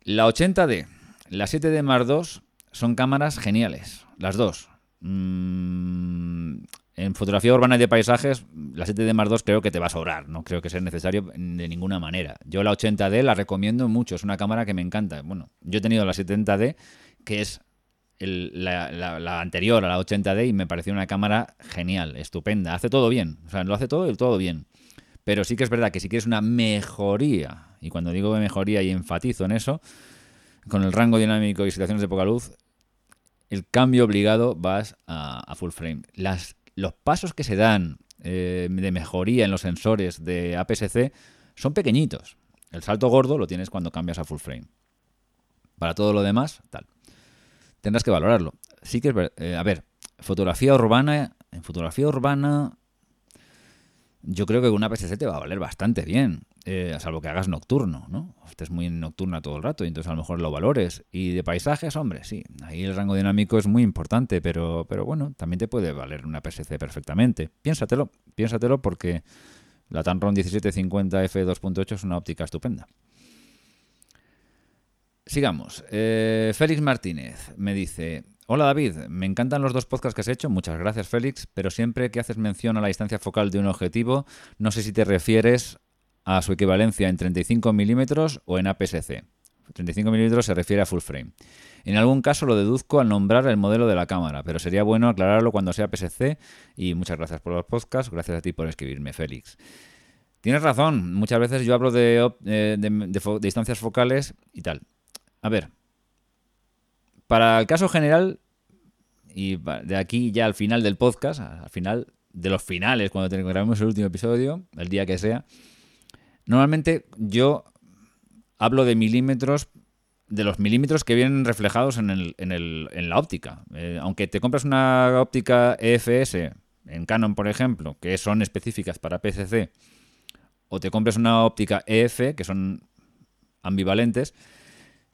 La 80D, la 7D Mark II son cámaras geniales, las dos. Mm, en fotografía urbana y de paisajes, la 7D Mark II creo que te va a sobrar, no creo que sea necesario de ninguna manera. Yo la 80D la recomiendo mucho, es una cámara que me encanta. Bueno, yo he tenido la 70D, que es la, anterior a la 80D y me pareció una cámara genial, estupenda. Hace todo bien, o sea, lo hace todo y todo bien. Pero sí que es verdad que si quieres una mejoría, y cuando digo mejoría y enfatizo en eso, con el rango dinámico y situaciones de poca luz, el cambio obligado vas a, full frame. Las, los pasos que se dan eh, de mejoría en los sensores de APS-C son pequeñitos. El salto gordo lo tienes cuando cambias a full frame. Para todo lo demás, tal tendrás que valorarlo. Sí que es eh, a ver, fotografía urbana, en fotografía urbana yo creo que una PSC te va a valer bastante bien, eh, salvo que hagas nocturno, ¿no? Estés muy nocturna todo el rato y entonces a lo mejor lo valores. Y de paisajes, hombre, sí, ahí el rango dinámico es muy importante, pero, pero bueno, también te puede valer una PSC perfectamente. Piénsatelo, piénsatelo porque la Tamron 1750 f2.8 es una óptica estupenda. Sigamos. Eh, Félix Martínez me dice, Hola David, me encantan los dos podcasts que has hecho, muchas gracias Félix, pero siempre que haces mención a la distancia focal de un objetivo, no sé si te refieres a su equivalencia en 35 milímetros o en APS-C. 35 milímetros se refiere a full frame. En algún caso lo deduzco al nombrar el modelo de la cámara, pero sería bueno aclararlo cuando sea APS-C y muchas gracias por los podcasts, gracias a ti por escribirme Félix. Tienes razón, muchas veces yo hablo de eh, distancias focales y tal. A ver, para el caso general, y de aquí ya al final del podcast, al final de los finales, cuando grabemos el último episodio, el día que sea, normalmente yo hablo de milímetros, de los milímetros que vienen reflejados en, el, en, el, en la óptica. Eh, aunque te compras una óptica EFS, en Canon por ejemplo, que son específicas para PCC, o te compras una óptica EF, que son ambivalentes,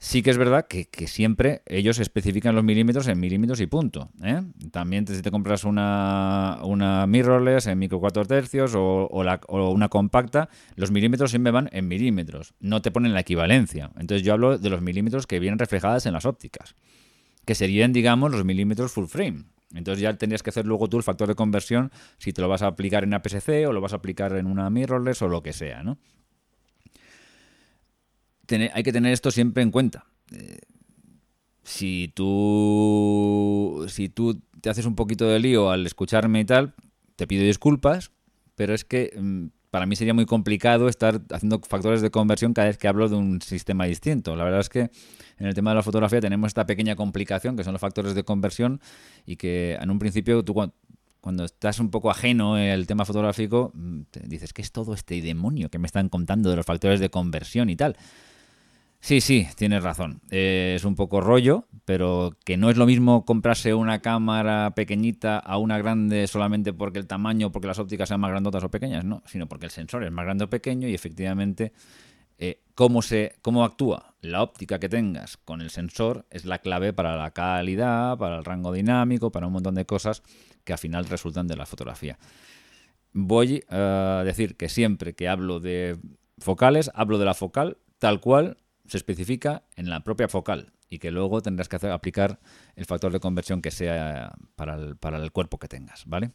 Sí que es verdad que, siempre ellos especifican los milímetros en milímetros y punto. ¿eh? También si te compras una, una mirrorless en micro 4 tercios o, una compacta, los milímetros siempre van en milímetros. No te ponen la equivalencia. Entonces yo hablo de los milímetros que vienen reflejadas en las ópticas. Que serían, digamos, los milímetros full frame. Entonces ya tendrías que hacer luego tú el factor de conversión si te lo vas a aplicar en APS-C o lo vas a aplicar en una mirrorless o lo que sea, ¿no? Hay que tener esto siempre en cuenta. Eh, si tú, si tú te haces un poquito de lío al escucharme y tal, te pido disculpas, pero es que mm, para mí sería muy complicado estar haciendo factores de conversión cada vez que hablo de un sistema distinto. La verdad es que en el tema de la fotografía tenemos esta pequeña complicación que son los factores de conversión y que en un principio tú cuando, estás un poco ajeno el tema fotográfico, mm, dices, ¿qué es todo este demonio que me están contando de los factores de conversión y tal? Sí, sí, tienes razón. Eh, es un poco rollo, pero que no es lo mismo comprarse una cámara pequeñita a una grande solamente porque el tamaño, porque las ópticas sean más grandotas o pequeñas, no, sino porque el sensor es más grande o pequeño y efectivamente eh, cómo, se, cómo actúa la óptica que tengas con el sensor es la clave para la calidad, para el rango dinámico, para un montón de cosas que al final resultan de la fotografía. Voy a decir que siempre que hablo de focales, hablo de la focal tal cual se especifica en la propia focal y que luego tendrás que aplicar el factor de conversión que sea para el, el cuerpo que tengas, ¿vale?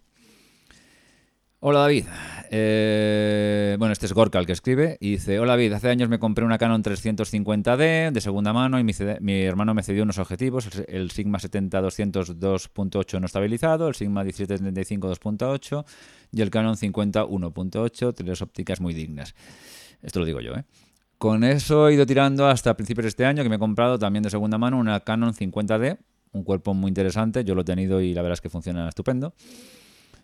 Hola David, eh, bueno este es Gorka el que escribe y dice, hola David, hace años me compré una Canon 350D de segunda mano y mi, hermano me cedió unos objetivos, el, Sigma 70-200 2.8 no estabilizado, el Sigma 17-35 2.8 y el Canon 50 1.8, tres ópticas muy dignas. Esto lo digo yo, ¿eh? Con eso he ido tirando hasta principios de este año, que me he comprado también de segunda mano una Canon 50D, un cuerpo muy interesante, yo lo he tenido y la verdad es que funciona estupendo.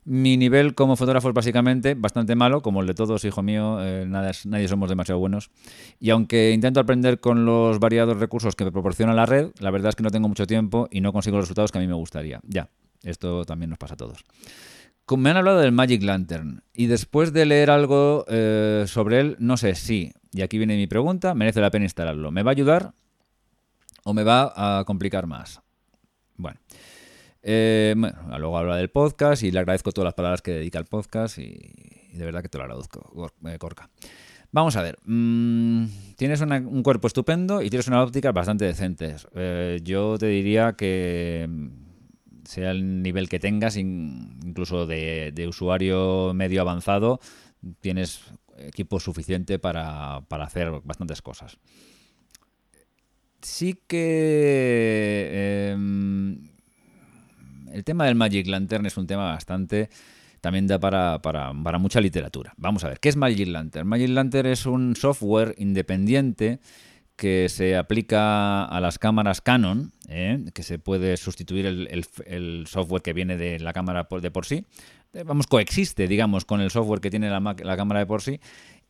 Mi nivel como fotógrafo es básicamente bastante malo, como el de todos, hijo mío, eh, nadie somos demasiado buenos. Y aunque intento aprender con los variados recursos que me proporciona la red, la verdad es que no tengo mucho tiempo y no consigo los resultados que a mí me gustaría. Ya, esto también nos pasa a todos. Me han hablado del Magic Lantern y después de leer algo eh, sobre él, no sé si, y aquí viene mi pregunta, merece la pena instalarlo. ¿Me va a ayudar o me va a complicar más? Bueno. Eh, luego habla del podcast y le agradezco todas las palabras que dedica al podcast y, de verdad que te lo agradezco, eh, Corca. Vamos a ver, mm, tienes un cuerpo estupendo y tienes una óptica bastante decentes. Eh, yo te diría que sea el nivel que tengas, incluso de, usuario medio avanzado, tienes equipo suficiente para, para hacer bastantes cosas. Sí que em, el tema del Magic Lantern es un tema bastante también da para, mucha literatura. Vamos a ver, ¿qué es Magic Lantern? Magic Lantern es un software independiente que se aplica a las cámaras Canon, ¿eh? que se puede sustituir el, software que viene de la cámara de por sí. Eh, vamos, coexiste, digamos, con el software que tiene la, cámara de por sí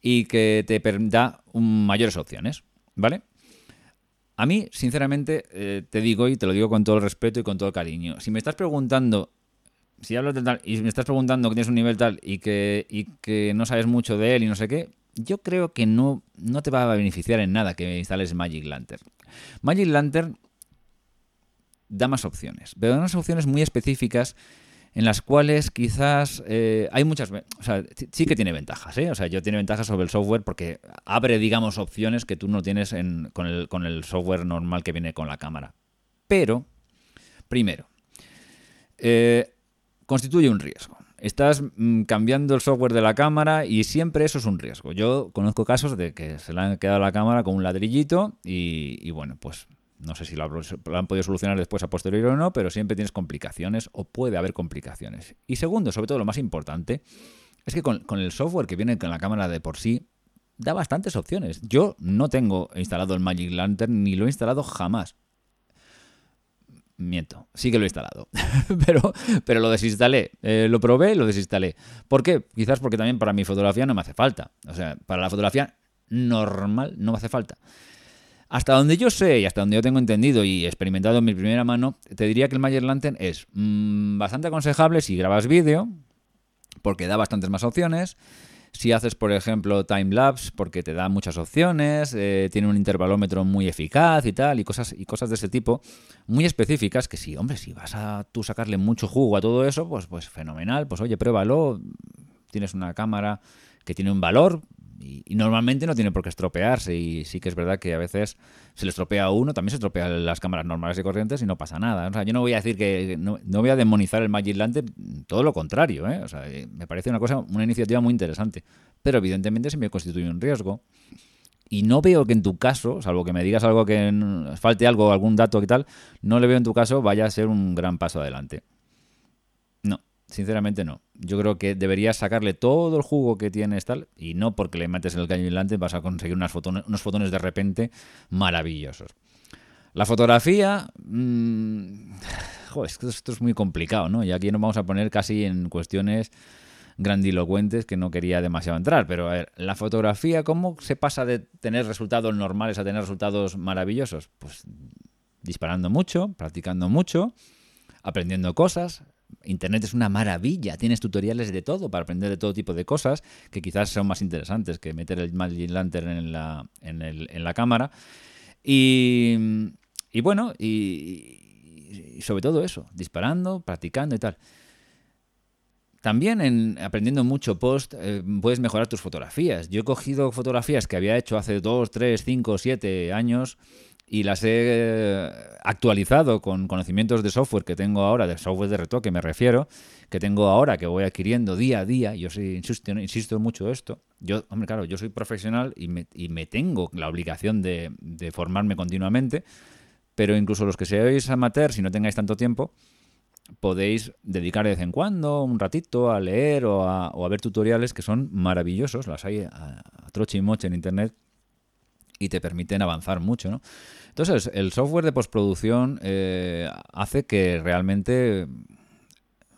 y que te da mayores opciones, ¿vale? A mí, sinceramente, eh, te digo y te lo digo con todo el respeto y con todo el cariño. Si me estás preguntando, si hablas de tal y me estás preguntando que tienes un nivel tal y que no sabes mucho de él y no sé qué, yo creo que no, no te va a beneficiar en nada que instales Magic Lantern. Magic Lantern da más opciones, pero da unas opciones muy específicas en las cuales quizás eh, hay muchas, o sea, sí que tiene ventajas, ¿eh? O sea, yo tiene ventajas sobre el software porque abre, digamos, opciones que tú no tienes con, el, con el software normal que viene con la cámara. Pero, primero, eh, constituye un riesgo. Estás mm, cambiando el software de la cámara y siempre eso es un riesgo. Yo conozco casos de que se le han quedado la cámara con un ladrillito y, y bueno, pues no sé si lo, han podido solucionar después a posteriori o no, pero siempre tienes complicaciones o puede haber complicaciones. Y segundo, sobre todo lo más importante, es que con, el software que viene con la cámara de por sí, da bastantes opciones. Yo no tengo instalado el Magic Lantern ni lo he instalado jamás. Miento, sí que lo he instalado, [laughs] pero, pero lo desinstalé. Eh, lo probé, lo desinstalé. ¿Por qué? Quizás porque también para mi fotografía no me hace falta. O sea, para la fotografía normal no me hace falta. Hasta donde yo sé y hasta donde yo tengo entendido y experimentado en mi primera mano, te diría que el Magic Lantern es mm, bastante aconsejable si grabas vídeo, porque da bastantes más opciones. Si haces, por ejemplo, time-lapse, porque te da muchas opciones, eh, tiene un intervalómetro muy eficaz y tal, y cosas, y cosas de ese tipo, muy específicas, que sí, hombre, si vas a tú sacarle mucho jugo a todo eso, pues, pues fenomenal, pues oye, pruébalo, tienes una cámara que tiene un valor, y, normalmente no tiene por qué estropearse y sí que es verdad que a veces se le estropea a uno, también se estropean las cámaras normales y corrientes y no pasa nada. O sea, yo no voy a decir que no, voy a demonizar el Magic Lantern, todo lo contrario, ¿eh? O sea, eh, me parece una cosa, una iniciativa muy interesante, pero evidentemente se me constituye un riesgo. Y no veo que en tu caso, salvo que me digas algo que falte algo, algún dato y tal, no le veo en tu caso vaya a ser un gran paso adelante. Sinceramente no. Yo creo que deberías sacarle todo el jugo que tienes tal y no porque le metes en el caño delante vas a conseguir unas unos fotones de repente maravillosos. La fotografía... Mmm, joder, esto es muy complicado, ¿no? Y aquí nos vamos a poner casi en cuestiones grandilocuentes que no quería demasiado entrar. Pero a ver, la fotografía, ¿cómo se pasa de tener resultados normales a tener resultados maravillosos? Pues disparando mucho, practicando mucho, aprendiendo cosas, Internet es una maravilla, tienes tutoriales de todo para aprender de todo tipo de cosas que quizás son más interesantes que meter el Magic Lantern en la, en, la cámara. Y, bueno, y, sobre todo eso, disparando, practicando y tal. También en aprendiendo mucho post eh, puedes mejorar tus fotografías. Yo he cogido fotografías que había hecho hace 2, 3, 5, 7 años y las he eh, actualizado con conocimientos de software que tengo ahora, de software de retoque me refiero, que tengo ahora, que voy adquiriendo día a día. Yo insisto, insisto mucho esto. Yo, hombre, claro, yo soy profesional y me, y me tengo la obligación de, de, formarme continuamente, pero incluso los que seáis amateurs, si no tengáis tanto tiempo, podéis dedicar de vez en cuando un ratito a leer o a, o a ver tutoriales que son maravillosos, las hay a, troche y moche en Internet y te permiten avanzar mucho, ¿no? Entonces, el software de postproducción eh, hace que realmente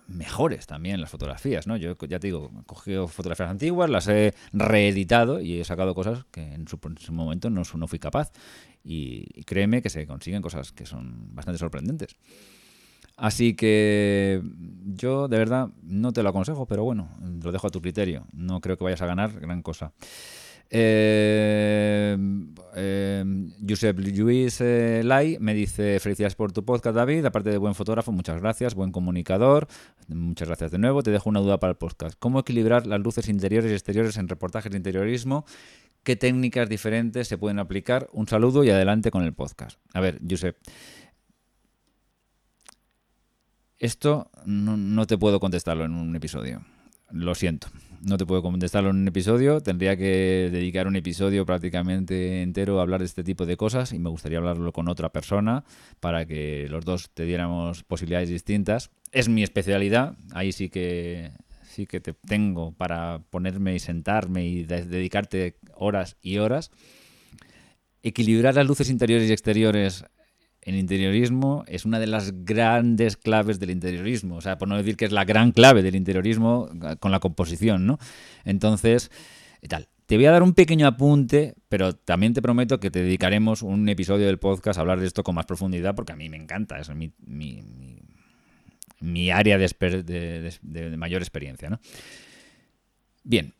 mejores también las fotografías, ¿no? Yo ya te digo, he cogido fotografías antiguas, las he reeditado y he sacado cosas que en su, momento no, no, fui capaz. Y, créeme que se consiguen cosas que son bastante sorprendentes. Así que yo de verdad no te lo aconsejo, pero bueno, lo dejo a tu criterio. No creo que vayas a ganar gran cosa. Eh, eh, Josep Luis Lai me dice felicidades por tu podcast David, aparte de buen fotógrafo, muchas gracias, buen comunicador, muchas gracias de nuevo, te dejo una duda para el podcast, ¿cómo equilibrar las luces interiores y exteriores en reportajes de interiorismo? ¿Qué técnicas diferentes se pueden aplicar? Un saludo y adelante con el podcast. A ver, Josep, esto no te puedo contestarlo en un episodio, lo siento no te puedo contestarlo en un episodio. Tendría que dedicar un episodio prácticamente entero a hablar de este tipo de cosas y me gustaría hablarlo con otra persona para que los dos te diéramos posibilidades distintas. Es mi especialidad, ahí sí que sí que te tengo para ponerme y sentarme y dedicarte horas y horas. Equilibrar las luces interiores y exteriores en interiorismo es una de las grandes claves del interiorismo. O sea, por no decir que es la gran clave del interiorismo con la composición, ¿no? Entonces, tal. Te voy a dar un pequeño apunte, pero también te prometo que te dedicaremos un episodio del podcast a hablar de esto con más profundidad, porque a mí me encanta, es mi, mi, área de, mayor experiencia. ¿no? Bien,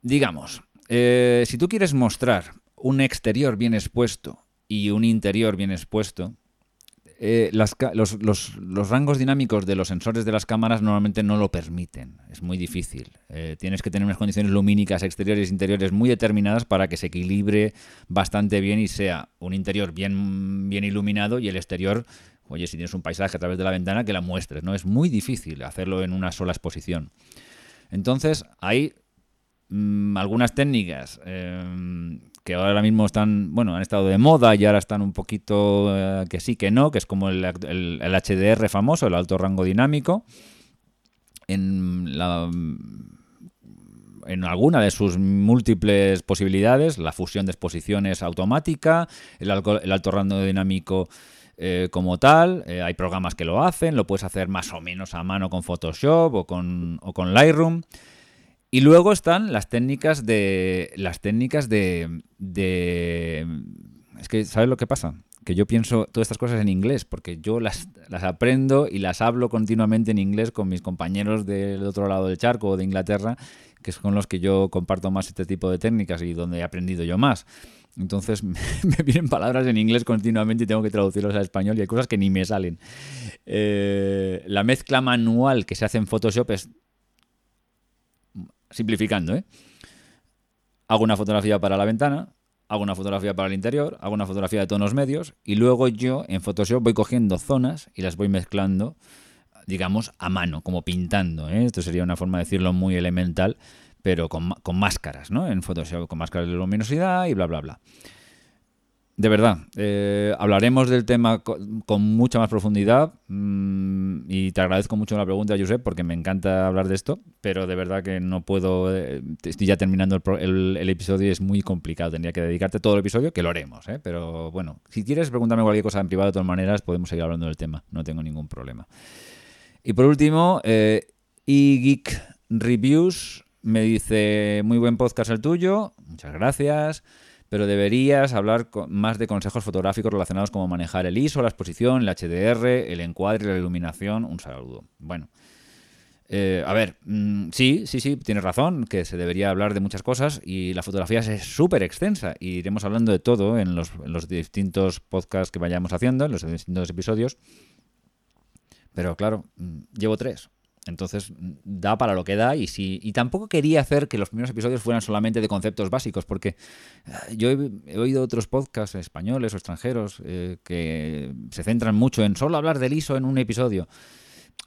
digamos, eh, si tú quieres mostrar un exterior bien expuesto y un interior bien expuesto, eh, los, rangos dinámicos de los sensores de las cámaras normalmente no lo permiten. Es muy difícil. Eh, tienes que tener unas condiciones lumínicas exteriores e interiores muy determinadas para que se equilibre bastante bien y sea un interior bien, iluminado y el exterior, oye, si tienes un paisaje a través de la ventana, que la muestres. ¿no? Es muy difícil hacerlo en una sola exposición. Entonces, hay mm, algunas técnicas eh, que ahora mismo están, bueno, han estado de moda y ahora están un poquito eh, que sí, que no, que es como el, HDR famoso, el alto rango dinámico. En, la, en alguna de sus múltiples posibilidades, la fusión de exposiciones automática, el, alto rango dinámico eh, como tal, eh, hay programas que lo hacen, lo puedes hacer más o menos a mano con Photoshop o con, o con Lightroom. Y luego están las técnicas de. Las técnicas de. de es que, ¿sabes lo que pasa? Que yo pienso todas estas cosas en inglés, porque yo las, las aprendo y las hablo continuamente en inglés con mis compañeros del otro lado del charco o de Inglaterra, que es con los que yo comparto más este tipo de técnicas y donde he aprendido yo más. Entonces [laughs] me vienen palabras en inglés continuamente y tengo que traducirlos al español y hay cosas que ni me salen. Eh, la mezcla manual que se hace en Photoshop es simplificando, ¿eh? Hago una fotografía para la ventana, hago una fotografía para el interior, hago una fotografía de tonos medios y luego yo en Photoshop voy cogiendo zonas y las voy mezclando, digamos, a mano, como pintando. ¿eh? Esto sería una forma de decirlo muy elemental, pero con, con máscaras, ¿no? En Photoshop, con máscaras de luminosidad y bla, bla, bla. De verdad, eh, hablaremos del tema con, mucha más profundidad mm, y te agradezco mucho la pregunta, Josep, porque me encanta hablar de esto, pero de verdad que no puedo, eh, estoy ya terminando el, episodio y es muy complicado, tendría que dedicarte todo el episodio, que lo haremos, ¿eh? pero bueno, si quieres preguntarme cualquier cosa en privado, de todas maneras, podemos seguir hablando del tema, no tengo ningún problema. Y por último, eh, eGeek Reviews me dice, muy buen podcast el tuyo, muchas gracias pero deberías hablar más de consejos fotográficos relacionados como manejar el ISO, la exposición, el HDR, el encuadre, la iluminación. Un saludo. Bueno. Eh, a ver, mm, sí, sí, sí, tienes razón, que se debería hablar de muchas cosas y la fotografía es súper extensa y iremos hablando de todo en los, distintos podcasts que vayamos haciendo, en los distintos episodios. Pero claro, mm, llevo tres. Entonces da para lo que da y si y tampoco quería hacer que los primeros episodios fueran solamente de conceptos básicos porque eh, yo he, oído otros podcasts españoles o extranjeros eh, que se centran mucho en solo hablar del ISO en un episodio.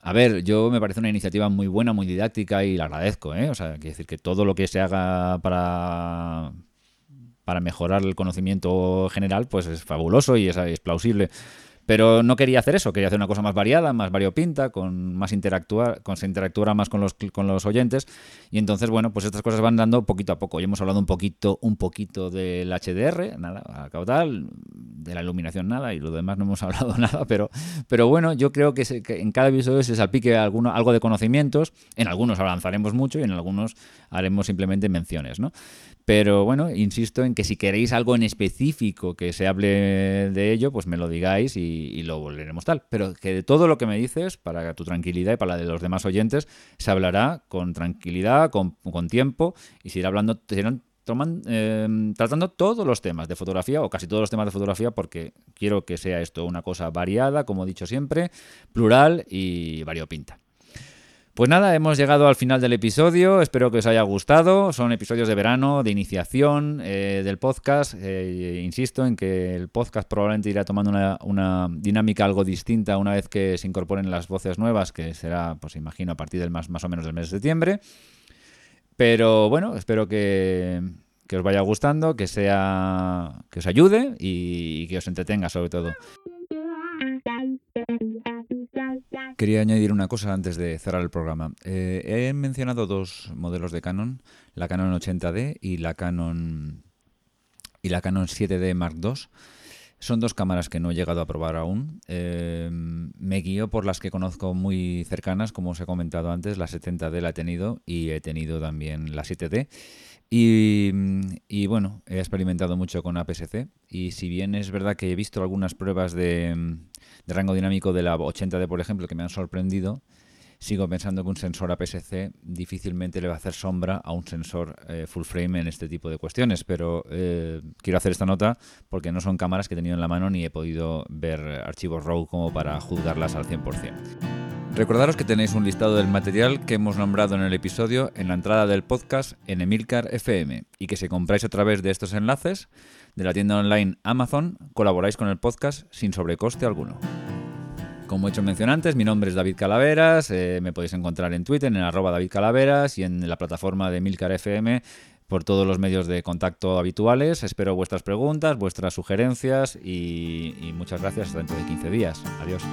A ver, yo me parece una iniciativa muy buena, muy didáctica y la agradezco, ¿eh? O sea, quiere decir que todo lo que se haga para para mejorar el conocimiento general, pues es fabuloso y es, es plausible Pero no quería hacer eso, quería hacer una cosa más variada, más variopinta, con más interactuar, con se interactuara más con los, con los oyentes. Y entonces, bueno, pues estas cosas van dando poquito a poco. Ya hemos hablado un poquito, un poquito del HDR, nada, a caudal, de la iluminación nada, y lo demás no hemos [laughs] hablado nada, pero, pero bueno, yo creo que, en cada episodio se salpique alguno, algo de conocimientos, en algunos avanzaremos mucho y en algunos haremos simplemente menciones, ¿no? Pero bueno, insisto en que si queréis algo en específico que se hable de ello, pues me lo digáis y, lo volveremos tal. Pero que de todo lo que me dices, para tu tranquilidad y para la de los demás oyentes, se hablará con tranquilidad, con, tiempo y se irá hablando, em, tratando todos los temas de fotografía o casi todos los temas de fotografía porque quiero que sea esto una cosa variada, como he dicho siempre, plural y variopinta. Pues nada, hemos llegado al final del episodio. Espero que os haya gustado. Son episodios de verano, de iniciación eh, del podcast. Eh, insisto en que el podcast probablemente irá tomando una, dinámica algo distinta una vez que se incorporen las voces nuevas, que será, pues imagino, a partir del más, más o menos del mes de septiembre. Pero bueno, espero que, que os vaya gustando, que sea que os ayude y que os entretenga sobre todo. Quería añadir una cosa antes de cerrar el programa. Eh, he mencionado dos modelos de Canon, la Canon 80D y la Canon y la Canon 7D Mark II. Son dos cámaras que no he llegado a probar aún. Eh, me guío por las que conozco muy cercanas, como os he comentado antes. La 70D la he tenido y he tenido también la 7D. Y, y, bueno, he experimentado mucho con APS-C y si bien es verdad que he visto algunas pruebas de, de rango dinámico de la 80D, por ejemplo, que me han sorprendido, sigo pensando que un sensor APS-C difícilmente le va a hacer sombra a un sensor eh, full frame en este tipo de cuestiones, pero eh, quiero hacer esta nota porque no son cámaras que he tenido en la mano ni he podido ver archivos RAW como para juzgarlas al 100%. Recordaros que tenéis un listado del material que hemos nombrado en el episodio en la entrada del podcast en Emilcar FM y que si compráis a través de estos enlaces de la tienda online Amazon, colaboráis con el podcast sin sobrecoste alguno. Como he hecho mención antes, mi nombre es David Calaveras, eh, me podéis encontrar en Twitter en arroba David Calaveras y en la plataforma de Milcar FM por todos los medios de contacto habituales. Espero vuestras preguntas, vuestras sugerencias y, y muchas gracias hasta dentro de 15 días. Adiós.